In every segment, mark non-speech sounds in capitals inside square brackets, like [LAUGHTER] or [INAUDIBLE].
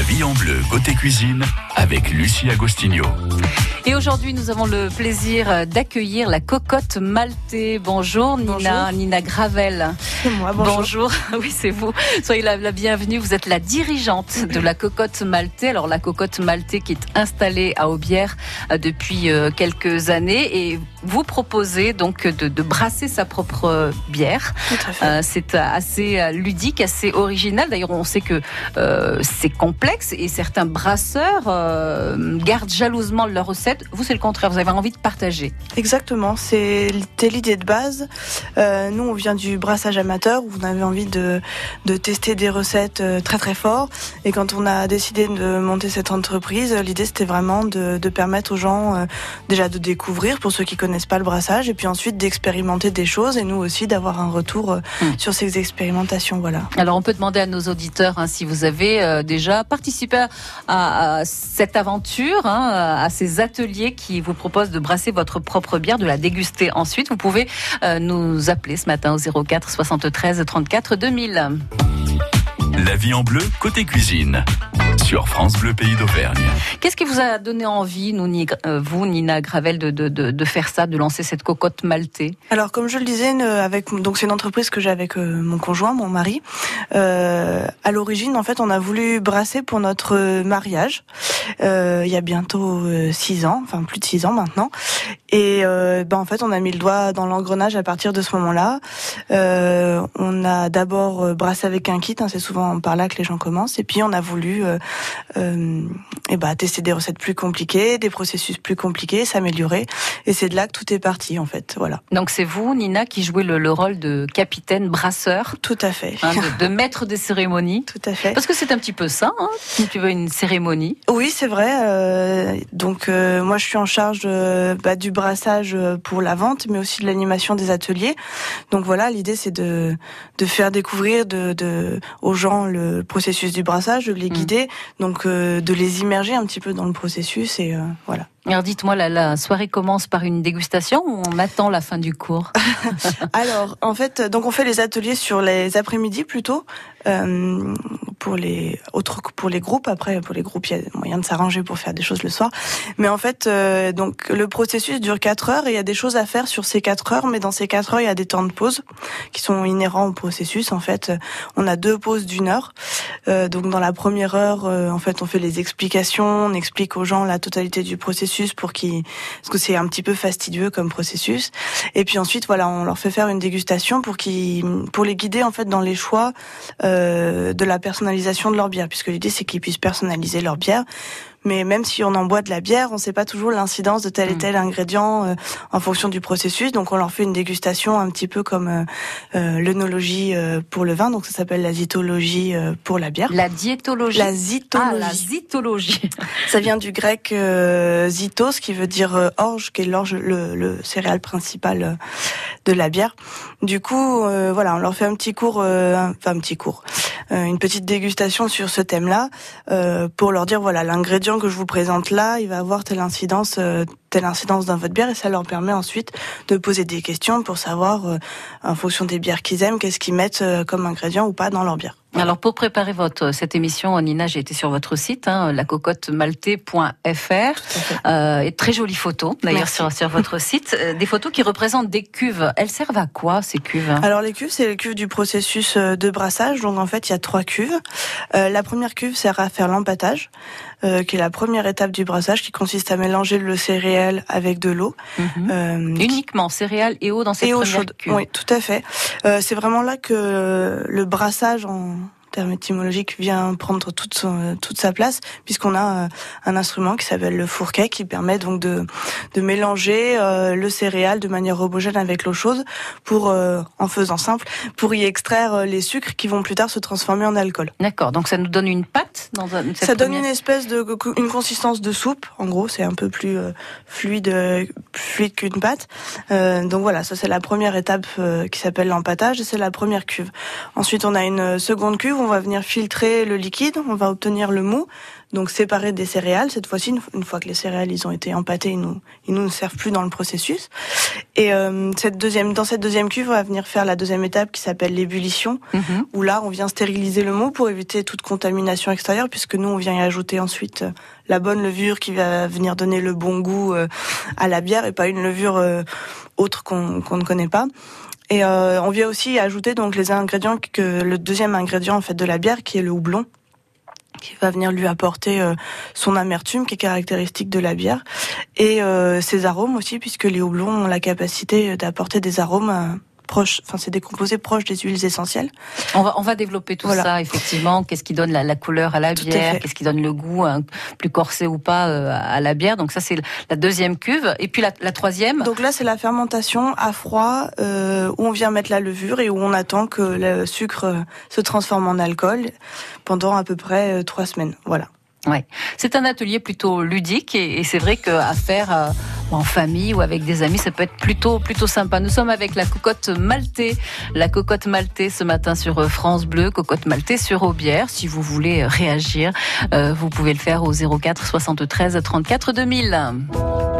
La vie en bleu côté cuisine avec Lucie Agostinho. Et aujourd'hui, nous avons le plaisir d'accueillir la cocotte maltais. Bonjour, Nina, Nina Gravel. Moi, bonjour. [LAUGHS] Oui, c'est vous. Soyez la, la, bienvenue. Vous êtes la dirigeante de la cocotte maltais. Alors, la cocotte maltais qui est installée à Aubière euh, depuis euh, quelques années et vous proposez donc de, de brasser sa propre bière. Euh, c'est assez ludique, assez original. D'ailleurs, on sait que euh, c'est complexe et certains brasseurs euh, gardent jalousement leur recette vous, c'est le contraire. Vous avez envie de partager. Exactement. C'est l'idée de base. Euh, nous, on vient du brassage amateur où on avait envie de, de tester des recettes euh, très très fort. Et quand on a décidé de monter cette entreprise, l'idée c'était vraiment de, de, permettre aux gens euh, déjà de découvrir pour ceux qui connaissent pas le brassage et puis ensuite d'expérimenter des choses et nous aussi d'avoir un retour euh, mmh. sur ces expérimentations. Voilà. Alors on peut demander à nos auditeurs hein, si vous avez euh, déjà participé à, à cette aventure, hein, à ces ateliers qui vous propose de brasser votre propre bière, de la déguster ensuite. Vous pouvez euh, nous appeler ce matin au 04 73 34 2000. La vie en bleu, côté cuisine sur France Bleu Pays d'Auvergne. Qu'est-ce qui vous a donné envie, nous, euh, vous, Nina Gravel, de, de, de, de, faire ça, de lancer cette cocotte maltais Alors, comme je le disais, avec donc c'est une entreprise que j'ai avec euh, mon conjoint, mon mari. Euh, à l'origine, en fait, on a voulu brasser pour notre mariage. Euh, il y a bientôt euh, six ans, enfin plus de six ans maintenant. Et euh, ben en fait, on a mis le doigt dans l'engrenage à partir de ce moment-là. on a d'abord brassé avec un kit, hein, c'est souvent par là que les gens commencent. Et puis on a voulu euh, et bah, tester des recettes plus compliquées, des processus plus compliqués, s'améliorer. Et c'est de là que tout est parti, en fait. Voilà. Donc c'est vous, Nina, qui jouez le, le, rôle de capitaine brasseur. Tout à fait. Hein, de, de, maître des cérémonies. Tout à fait. Parce que c'est un petit peu ça, hein, si tu veux, une cérémonie. Oui, c'est vrai. Euh, donc euh, moi, je suis en charge euh, bah, du brassage pour la vente, mais aussi de l'animation des ateliers. Donc voilà, l'idée c'est de, de faire découvrir de, de, aux gens le processus du brassage, de les mmh. guider. Mmh. Donc euh, de les immerger un petit peu dans le processus et euh, voilà. Alors dites-moi, la, la, soirée commence par une dégustation ou on attend la fin du cours? [LAUGHS] Alors en fait, donc on fait les ateliers sur les après-midi plutôt euh, pour les autres pour les groupes. Après pour les groupes, il y a moyen de s'arranger pour faire des choses le soir. Mais en fait, euh, donc le processus dure 4 heures et il y a des choses à faire sur ces 4 heures. Mais dans ces 4 heures, il y a des temps de pause qui sont inhérents au processus. En fait, on a deux pauses d'une heure. Euh, donc dans la première heure, euh, en fait, on fait les explications, on explique aux gens la totalité du processus pour qu'ils, parce que c'est un petit peu fastidieux comme processus. Et puis ensuite, voilà, on leur fait faire une dégustation pour qu'ils, pour les guider en fait dans les choix euh, de la personnalisation de leur bière, puisque l'idée c'est qu'ils puissent personnaliser leur bière mais même si on en boit de la bière, on ne sait pas toujours l'incidence de tel et mm. tel ingrédient euh, en fonction du processus. Donc on leur fait une dégustation un petit peu comme euh, euh l'œnologie euh, pour le vin, donc ça s'appelle la zytologie pour la bière. La diétologie. La zytologie. Ah, la zytologie. ça vient du grec zytos, qui veut dire orge, qui est l'orge, le, le, céréal principal de la bière. Du coup, voilà, on leur fait un petit cours, enfin un petit cours, une petite dégustation sur ce thème-là pour leur dire voilà l'ingrédient que je vous présente là, il va avoir telle incidence, euh, telle incidence dans votre bière et ça leur permet ensuite de poser des questions pour savoir, euh, en fonction des bières qu'ils aiment, qu'est-ce qu'ils mettent euh, comme ingrédient ou pas dans leur bière. Alors pour préparer votre cette émission, Nina, j'ai été sur votre site, hein, lacocotte-maltais.fr. Euh, et très jolies photos d'ailleurs sur, sur votre site. Euh, des photos qui représentent des cuves. Elles servent à quoi ces cuves? Alors les cuves, c'est les cuves du processus de brassage. Donc en fait, il y a trois cuves. Euh, la première cuve sert à faire l'empâtage, qui est la première étape du brassage, qui consiste à mélanger le céréal avec de l'eau. Mm Uniquement céréales et eau dans cette et eau chaude. Oui, tout à fait. c'est vraiment là que le brassage en terme étymologique vient prendre toute, son, toute sa place puisqu'on a euh, un instrument qui s'appelle le fourquet qui permet donc de, de mélanger euh, le céréal de manière homogène avec l'eau chaude pour, euh, en faisant simple, pour y extraire les sucres qui vont plus tard se transformer en alcool. D'accord, donc ça nous donne une pâte dans un, Ça donne une espèce de une consistance de soupe. En gros, c'est un peu plus fluide, fluide qu'une pâte. donc voilà, ça c'est la première étape qui s'appelle l'empâtage c'est la première cuve. Ensuite, on a une seconde cuve on va venir filtrer le liquide, on va obtenir le mou, donc séparer des céréales. Cette fois-ci, une fois que les céréales ils ont été empâtées, ils nous ils nous servent plus dans le processus. Et euh, cette deuxième dans cette deuxième cuve, on va venir faire la deuxième étape qui s'appelle l'ébullition, Mhm. où là on vient stériliser le mou pour éviter toute contamination extérieure, puisque nous on vient y ajouter ensuite euh, la bonne levure qui va venir donner le bon goût euh, à la bière et pas une levure autre qu'on qu'on ne connaît pas. Et euh, on vient aussi ajouter donc les ingrédients que le deuxième ingrédient en fait de la bière qui est le houblon qui va venir lui apporter euh, son amertume qui est caractéristique de la bière. Et euh, ses arômes aussi puisque les houblons ont la capacité d'apporter des arômes proches enfin c'est des composés proches des huiles essentielles. On va, on va développer tout Voilà. ça, effectivement. Qu'est-ce qui donne la, la couleur à la Tout bière? Qu'est-ce qui donne le goût, hein, plus corsé ou pas, euh, à la bière? Donc ça, c'est la deuxième cuve. Et puis la, la troisième? Donc là c'est la fermentation à froid euh, où on vient mettre la levure et où on attend que le sucre se transforme en alcool pendant à peu près euh, trois semaines. Voilà. Ouais. C'est un atelier plutôt ludique et, et c'est vrai qu'à faire euh, en famille ou avec des amis, ça peut être plutôt plutôt sympa. Nous sommes avec la cocotte maltée, la cocotte maltée ce matin sur euh, France Bleu, cocotte maltée sur Aubière. Si vous voulez euh, réagir, euh, vous pouvez le faire au 04 73 34 2000.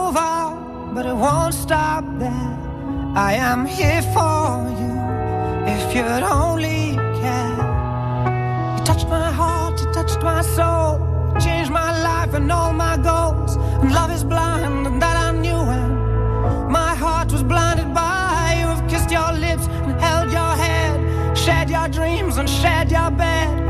but it won't stop there. I am here for you if you'd only care. You touched my heart, you touched my soul, you changed my life and all my goals. And love is blind, and that I knew when my heart was blinded by you. Have kissed your lips and held your head, shared your dreams and shared your bed.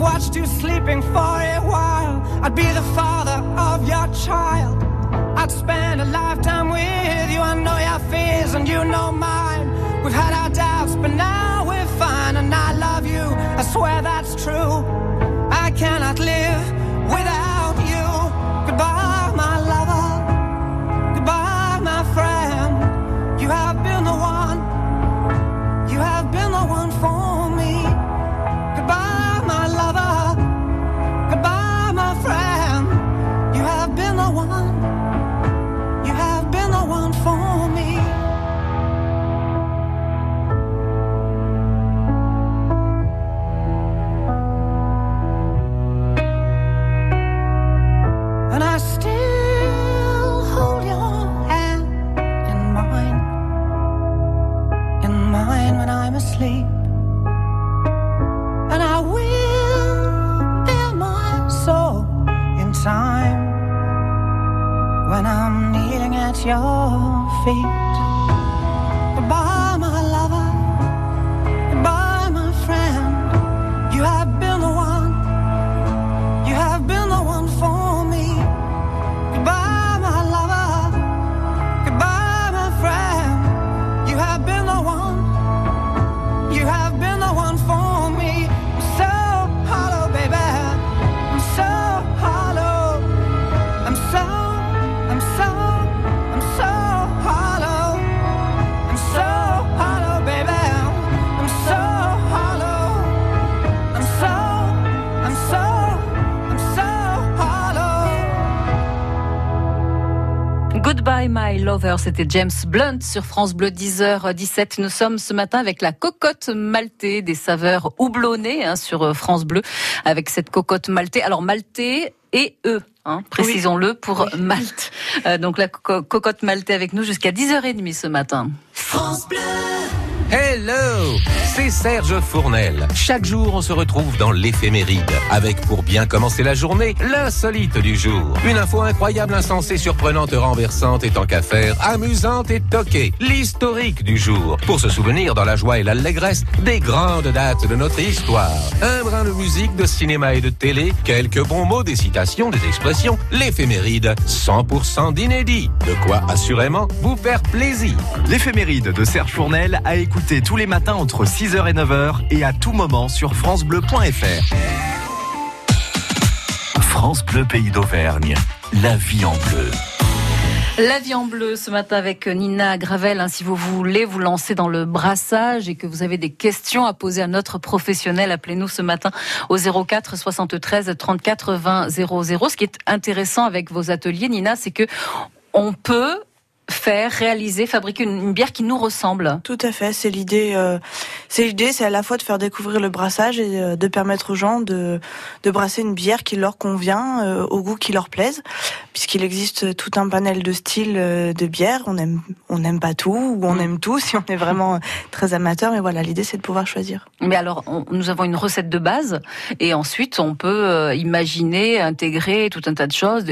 I've watched you sleeping for a while. I'd be the father of your child. I'd spend a lifetime with you. I know your fears and you know mine. We've had our doubts, but now we're fine. And I love you. I swear that's true. I cannot live without you. Goodbye, c'était James Blunt sur France Bleu 10h17. Euh, nous sommes ce matin avec la cocotte maltée, des saveurs houblonnées hein, sur euh, France Bleu, avec cette cocotte maltée. Alors maltée et E, hein, précisons-le, pour. Malte. Euh, donc la cocotte maltée avec nous jusqu'à 10h30 ce matin. France Bleu Hello C'est Serge Fournel. Chaque jour, on se retrouve dans l'éphéméride, avec pour bien commencer la journée, l'insolite du jour. Une info incroyable, insensée, surprenante, renversante et tant qu'à faire, amusante et toquée. L'historique du jour, pour se souvenir dans la joie et l'allégresse des grandes dates de notre histoire. Un brin de musique, de cinéma et de télé, quelques bons mots, des citations, des expressions, l'éphéméride, 100% d'inédit. De quoi, assurément, vous faire plaisir. L'éphéméride de Serge Fournel a écouté tous les matins entre 6h et 9h et à tout moment sur francebleu.fr. France Bleu Pays d'Auvergne, la vie en bleu. La vie en bleu ce matin avec Nina Gravel. Hein, si vous voulez vous lancer dans le brassage et que vous avez des questions à poser à notre professionnel, appelez-nous ce matin au 04 73 34 20 00. Ce qui est intéressant avec vos ateliers, Nina, c'est que on peut faire, réaliser, fabriquer une, bière qui nous ressemble. Tout à fait, c'est l'idée. Euh, c'est l'idée, c'est à la fois de faire découvrir le brassage et euh, de permettre aux gens de, de brasser une bière qui leur convient, euh, au goût qui leur plaise, puisqu'il existe tout un panel de styles de bière. On aime, on n'aime pas tout ou on mm. aime tout [LAUGHS] si on est vraiment très amateur. Mais voilà, l'idée c'est de pouvoir choisir. Mais alors, nous avons une recette de base et ensuite on peut imaginer, intégrer tout un tas de choses.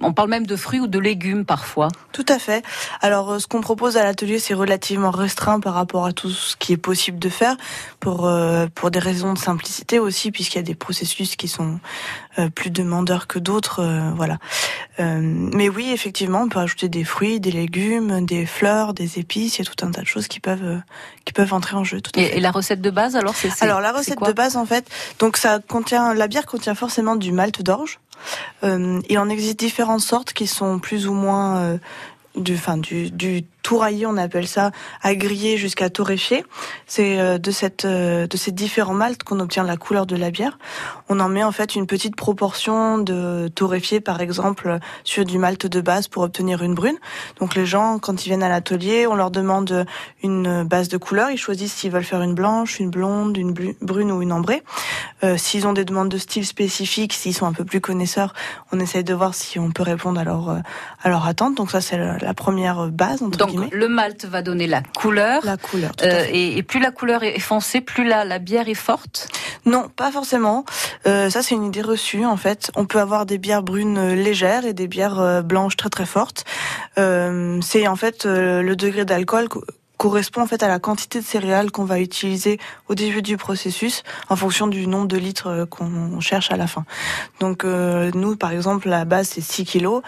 On parle même de fruits ou de légumes parfois. Tout à fait. Alors, euh, ce qu'on propose à l'atelier, c'est relativement restreint par rapport à tout ce qui est possible de faire, pour euh, pour des raisons de simplicité aussi, puisqu'il y a des processus qui sont euh, plus demandeurs que d'autres, voilà. mais oui, effectivement, on peut ajouter des fruits, des légumes, des fleurs, des épices. Il y a tout un tas de choses qui peuvent qui peuvent entrer en jeu. Tout et, la recette de base, alors c'est alors la recette de base, en fait, donc ça contient la bière contient forcément du malt d'orge. Euh, il en existe différentes sortes qui sont plus ou moins du, fin, du, du touraillé, on appelle ça, à griller jusqu'à torréfier. C'est euh, de cette euh, de ces différents maltes qu'on obtient la couleur de la bière. On en met en fait une petite proportion de torréfié, par exemple, sur du malt de base pour obtenir une brune. Donc les gens, quand ils viennent à l'atelier, on leur demande une base de couleur. Ils choisissent s'ils veulent faire une blanche, une blonde, une brune ou une ambrée. Euh, s'ils ont des demandes de style spécifiques, s'ils sont un peu plus connaisseurs, on essaye de voir si on peut répondre à leur à leur attente. Donc ça c'est la première base entre Donc, le malt va donner la couleur. La couleur. Euh, et, plus la couleur est foncée, plus la, la bière est forte. Non, pas forcément. Euh, ça, c'est une idée reçue. En fait, on peut avoir des bières brunes euh, légères et des bières blanches très très fortes. c'est en fait le degré d'alcool correspond en fait à la quantité de céréales qu'on va utiliser au début du processus en fonction du nombre de litres qu'on cherche à la fin. Donc nous par exemple la base c'est 6 kilos,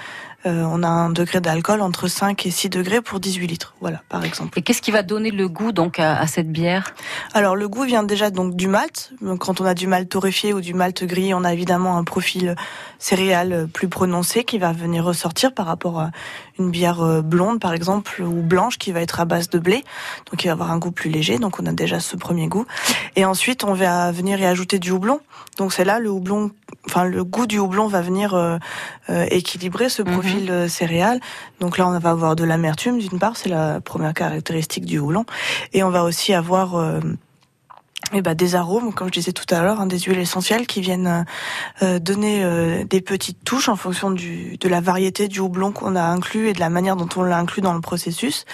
on a un degré d'alcool entre 5 et 6 degrés pour 18 litres, voilà, par exemple. Et qu'est-ce qui va donner le goût donc à, cette bière? Alors le goût vient déjà donc du malt. Quand on a du malt torréfié ou du malt gris, on a évidemment un profil céréal plus prononcé qui va venir ressortir par rapport à une bière euh, blonde par exemple ou blanche qui va être à base de blé, donc il va avoir un goût plus léger. Donc on a déjà ce premier goût. Et ensuite on va venir y ajouter du houblon. Donc c'est là le houblon, enfin le goût du houblon va venir euh, équilibrer ce mhm. Euh, céréales. Donc là, on va avoir de l'amertume d'une part, c'est la première caractéristique du houblon, et on va aussi avoir euh, et eh ben, des arômes, comme je disais tout à l'heure, hein, des huiles essentielles qui viennent euh, donner euh, des petites touches en fonction du, de la variété du houblon qu'on a inclus et de la manière dont on l'a inclus dans le processus.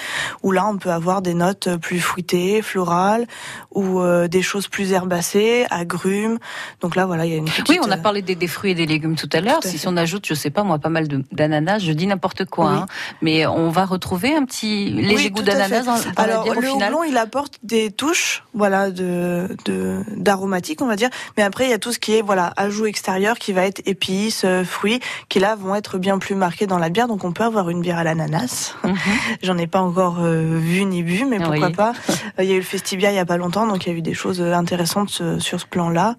Où là, on peut avoir des notes plus fruitées, florales, ou euh, des choses plus herbacées, agrumes. Donc là, voilà, il y a une petite... Oui, on a parlé des, des fruits et des légumes tout à l'heure. Si, on ajoute, je sais pas moi, pas mal d'ananas, je dis n'importe quoi, hein, mais on va retrouver un petit léger goût d'ananas dans, Alors, la bière, le houblon, il apporte des touches, voilà, de de d'aromatique, on va dire. Mais après, il y a tout ce qui est voilà ajout extérieur qui va être épices, euh, fruits, qui là vont être bien plus marqués dans la bière. Donc on peut avoir une bière à l'ananas. Mhm. [LAUGHS] J'en ai pas encore euh, vu ni bu, mais pourquoi pas. [LAUGHS] Euh, il y a eu le Festibia il y a pas longtemps, donc il y a eu des choses intéressantes sur ce plan-là.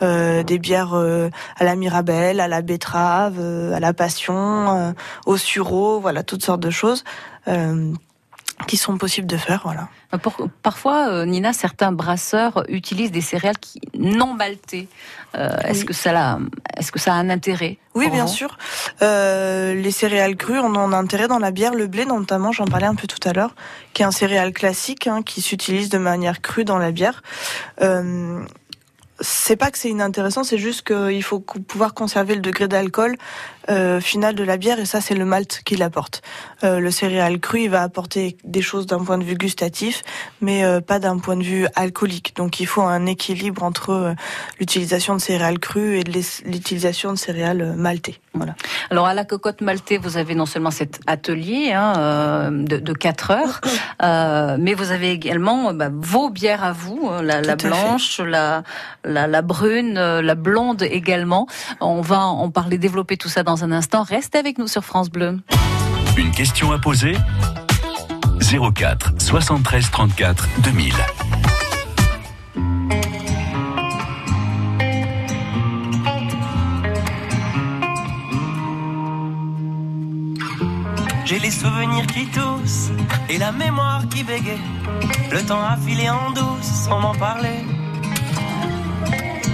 des bières à la Mirabelle, à la betterave, à la passion, au sureau, voilà toutes sortes de choses. Qui sont possibles de faire. Voilà. Pour, parfois, euh, Nina, certains brasseurs utilisent des céréales qui, non maltées. Euh, Est-ce que ça a, est-ce que ça a un intérêt Oui, bien sûr. Euh, les céréales crues, on en a intérêt dans la bière, le blé notamment, j'en parlais un peu tout à l'heure, qui est un céréal classique hein, qui s'utilise de manière crue dans la bière. Euh, c'est pas que c'est inintéressant, c'est juste qu'il faut pouvoir conserver le degré d'alcool euh, final de la bière et ça c'est le malt qui l'apporte. Euh, le céréal cru il va apporter des choses d'un point de vue gustatif, mais euh, pas d'un point de vue alcoolique. Donc il faut un équilibre entre euh, l'utilisation de céréales crues et l'utilisation de céréales maltées. Voilà. Alors à la cocotte maltée, vous avez non seulement cet atelier hein, de, de 4 heures, [COUGHS] mais vous avez également bah, vos bières à vous, euh, la, blanche, la, la, la brune, la blonde également. On va en parler, développer tout ça dans un instant. Restez avec nous sur France Bleu. Une question à poser? 04 73 34 2000. J'ai les souvenirs qui toussent et la mémoire qui bégaye. Le temps a filé en douce sans m'en parler.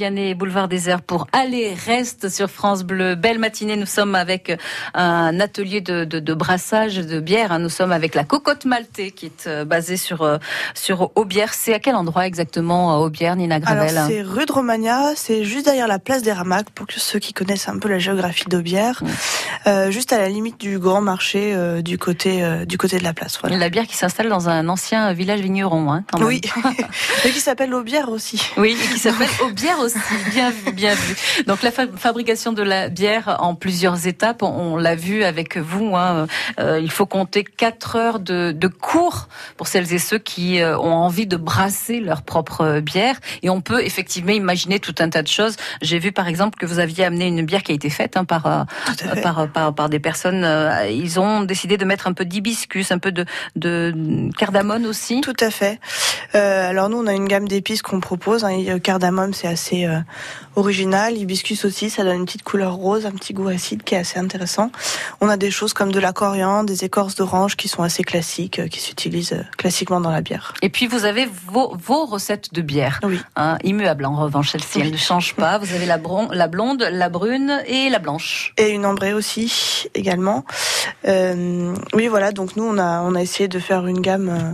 Vianney, boulevard désert pour aller reste sur France Bleu. Belle matinée, nous sommes avec un atelier de, de, de brassage de bière. hein. Nous sommes avec la cocotte maltée qui est euh, basée sur euh, sur Aubière. C'est à quel endroit exactement euh, Aubière, Nina Gravel? Alors c'est rue de Romagna, c'est juste derrière la place des Ramacs pour que ceux qui connaissent un peu la géographie d'Aubière, euh, juste à la limite du grand marché euh, du côté euh, du côté de la place. Voilà. La bière qui s'installe dans un ancien village vigneron. Hein, quand même. Oui, [LAUGHS] et qui s'appelle Aubière aussi. Oui, et qui s'appelle [LAUGHS] Aubière. bières aussi. [LAUGHS] Bien vu, bien vu. Donc la fa- fabrication de la bière en plusieurs étapes, on, on l'a vu avec vous. Hein, euh, il faut compter quatre heures de, de cours pour celles et ceux qui euh, ont envie de brasser leur propre bière. Et on peut effectivement imaginer tout un tas de choses. J'ai vu par exemple que vous aviez amené une bière qui a été faite hein, par, euh, par, par, par des personnes. ils ont décidé de mettre un peu d'hibiscus, un peu de, de cardamone aussi. Tout à fait. Alors nous, on a une gamme d'épices qu'on propose. Hein. Cardamome, c'est assez euh, original. Hibiscus aussi, ça donne une petite couleur rose, un petit goût acide qui est assez intéressant. On a des choses comme de la coriandre, des écorces d'orange qui sont assez classiques, euh, qui s'utilisent euh, classiquement dans la bière. Et puis vous avez vos, vos recettes de bière, Oui. hein, immuables en revanche, celles-ci, Oui. elles ne changent pas. Vous avez la, bron- la blonde, la brune et la blanche. Et une ambrée aussi, également. Euh, oui, voilà. Donc nous, on a, on a essayé de faire une gamme, euh,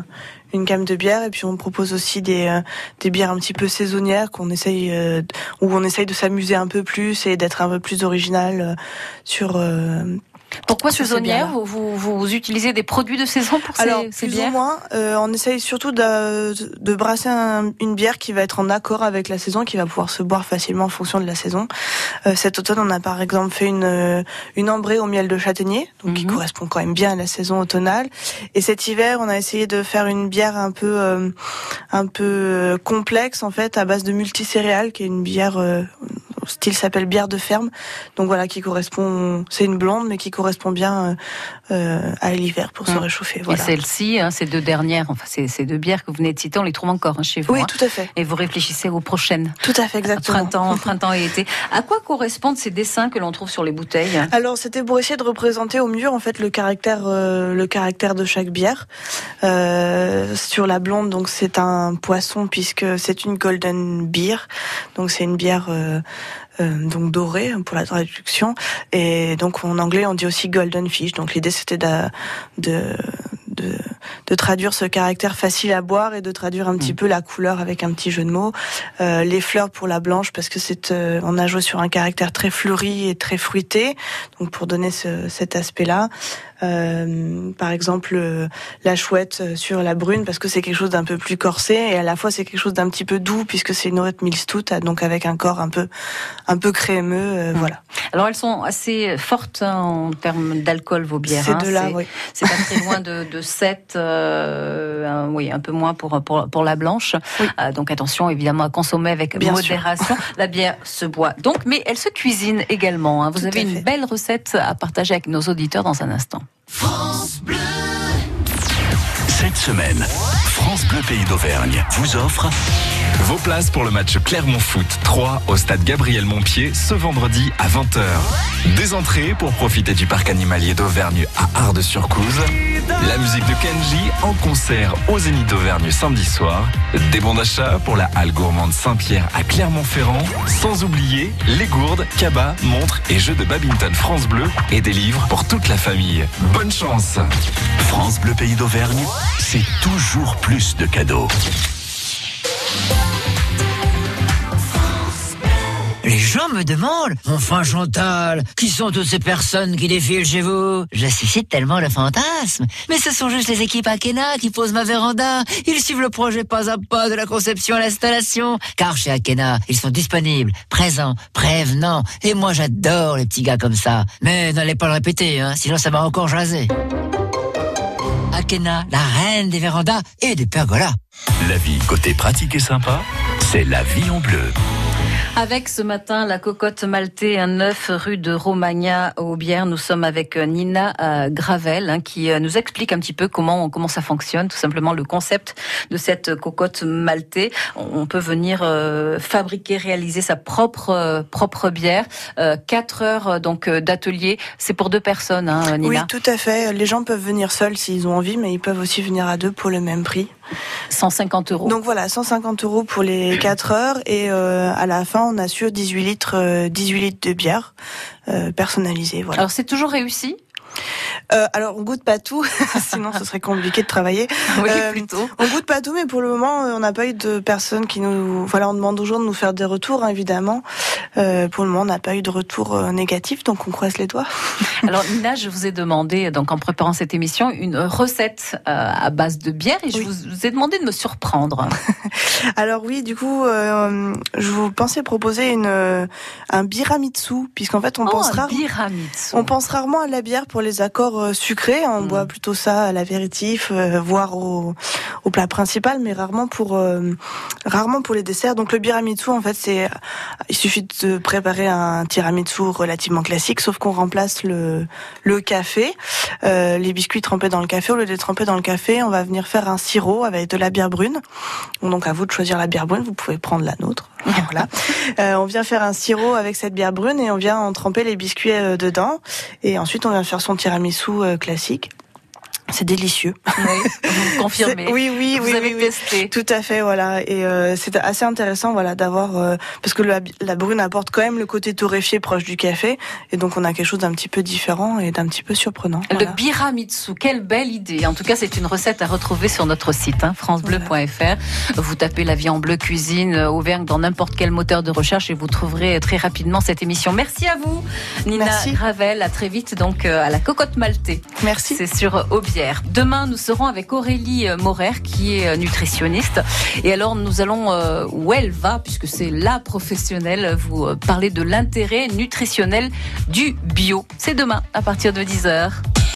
une gamme de bières, et puis on propose aussi des, euh, des bières un petit peu saisonnières qu'on essaye, euh, où on essaye de s'amuser un peu plus et d'être un peu plus original euh, sur. Pourquoi ces saisonnière vous, vous, vous utilisez des produits de saison pour ces, Alors, ces plus bières ou moins, euh, on essaye surtout de, de brasser un- une bière qui va être en accord avec la saison, qui va pouvoir se boire facilement en fonction de la saison. Euh, cet automne, on a par exemple fait une, euh, une ambrée au miel de châtaignier, donc qui Mhm. correspond quand même bien à la saison automnale. Et cet hiver, on a essayé de faire une bière un peu, euh, un peu euh, complexe en fait, à base de multicéréales, qui est une bière euh, style s'appelle bière de ferme. Donc voilà, qui correspond, c'est une blonde, mais qui correspond bien euh, euh, à l'hiver pour se Mhm. réchauffer. Et Voilà. celles-ci, hein, ces deux dernières, enfin ces, ces deux bières que vous venez de citer, on les trouve encore hein, chez vous. Oui, hein. tout à fait. Et vous réfléchissez aux prochaines, Tout à fait, exactement. printemps, printemps et été. À quoi correspondent ces dessins que l'on trouve sur les bouteilles? Alors, c'était pour essayer de représenter au mieux en fait le caractère, euh, le caractère de chaque bière. Euh, sur la blonde, donc c'est un poisson puisque c'est une golden beer, donc c'est une bière donc dorée pour la traduction. Et donc en anglais, on dit aussi golden fish. Donc l'idée c'était de, de de, de traduire ce caractère facile à boire et de traduire un petit peu la couleur avec un petit jeu de mots. Euh, les fleurs pour la blanche parce que c'est euh, on a joué sur un caractère très fleuri et très fruité, donc pour donner ce, cet aspect-là. Euh, par exemple, la chouette sur la brune parce que c'est quelque chose d'un peu plus corsé et à la fois c'est quelque chose d'un petit peu doux puisque c'est une oat milk stout, donc avec un corps un peu un peu crémeux, euh, voilà. Alors elles sont assez fortes hein, en termes d'alcool, vos bières. Ces hein. deux-là, C'est- oui. C'est pas très loin de, de 7, euh, un- oui, un peu moins pour, pour, pour la blanche. Oui. Euh, donc attention évidemment à consommer avec Bien sûr. modération. [LAUGHS] La bière se boit donc, mais elle se cuisine également. hein. Vous Tout avez une fait. belle recette à partager avec nos auditeurs dans un instant. Cette semaine, France Bleu Pays d'Auvergne vous offre vos places pour le match Clermont Foot 3 au stade Gabriel Montpied ce vendredi à 20h. Des entrées pour profiter du parc animalier d'Auvergne à Ardes-sur-Couze. La musique de Kenji en concert au Zénith d'Auvergne samedi soir. Des bons d'achat pour la halle gourmande Saint-Pierre à Clermont-Ferrand. Sans oublier les gourdes, cabas, montres et jeux de badminton France Bleu et des livres pour toute la famille. Bonne chance France Bleu Pays d'Auvergne, c'est toujours plus de cadeaux. Les gens me demandent, enfin Chantal, qui sont toutes ces personnes qui défilent chez vous? Je suscite tellement le fantasme. Mais ce sont juste les équipes Akena qui posent ma véranda. Ils suivent le projet pas à pas de la conception à l'installation. Car chez Akena, ils sont disponibles, présents, prévenants. Et moi j'adore les petits gars comme ça. Mais n'allez pas le répéter, hein, sinon ça va encore jaser. La reine des vérandas et des pergolas. La vie côté pratique et sympa, c'est la vie en bleu. Avec ce matin la cocotte maltais, un 9 rue de Romagna au Bière. Nous sommes avec euh, Nina euh, Gravel hein, qui euh, nous explique un petit peu comment comment ça fonctionne, tout simplement le concept de cette cocotte maltais. On peut venir euh, fabriquer, réaliser sa propre euh, propre bière. Euh, Quatre heures donc d'atelier, c'est pour deux personnes, hein, Oui, Nina. tout à fait. Les gens peuvent venir seuls s'ils ont envie, mais ils peuvent aussi venir à deux pour le même prix. 150 euros. Donc voilà, 150 euros pour les 4 heures et euh, à la fin on assure 18 litres, euh, 18 litres de bière euh, personnalisée. Voilà. Alors c'est toujours réussi? Euh, alors on goûte pas tout, [LAUGHS] sinon ce serait compliqué de travailler. [LAUGHS] Oui, Euh, plutôt. On goûte pas tout, mais pour le moment, on n'a pas eu de personnes qui nous. Voilà, on demande aux gens de nous faire des retours, hein, évidemment. Euh, pour le moment, on n'a pas eu de retour négatif, donc on croise les doigts. [LAUGHS] Alors Nina, je vous ai demandé, donc en préparant cette émission, une recette à base de bière et je Oui. vous, vous ai demandé de me surprendre. Alors oui, du coup, je vous pensais proposer une un biramitsu, puisqu'en fait, on Oh, pense rarement. On pense rarement à la bière pour les accords euh, sucrés. On Mm. boit plutôt ça à l'apéritif, euh, voire au, au plat principal, mais rarement pour euh, rarement pour les desserts. Donc le biramitsu, en fait, c'est il suffit de préparer un tiramisu relativement classique, sauf qu'on remplace le le café, les biscuits trempés dans le café. Au lieu de les tremper dans le café, on va venir faire un sirop avec de la bière brune. Donc à vous de choisir la bière brune. Vous pouvez prendre la nôtre. [LAUGHS] Voilà. Euh, on vient faire un sirop avec cette bière brune et on vient en tremper les biscuits euh, dedans. Et ensuite, on vient faire son tiramisu euh, classique. C'est délicieux. Oui, vous [LAUGHS] confirmez. Oui, oui, vous oui, avez oui, oui. testé. Tout à fait, voilà. Et euh, c'est assez intéressant, voilà, d'avoir euh, parce que la, la brune apporte quand même le côté torréfié proche du café, et donc on a quelque chose d'un petit peu différent et d'un petit peu surprenant. Le voilà. biramitsu, quelle belle idée. En tout cas, c'est une recette à retrouver sur notre site, hein, francebleu.fr. Vous tapez la vie en bleu cuisine euh, Auvergne dans n'importe quel moteur de recherche et vous trouverez très rapidement cette émission. Merci à vous, Nina Merci. Gravel. À très vite, donc, à la cocotte maltée. Merci. C'est sur Demain, nous serons avec Aurélie euh, Morer, qui est euh, nutritionniste. Et alors, nous allons, euh, où elle va, puisque c'est la professionnelle, vous parler de l'intérêt nutritionnel du bio. C'est demain, à partir de 10h.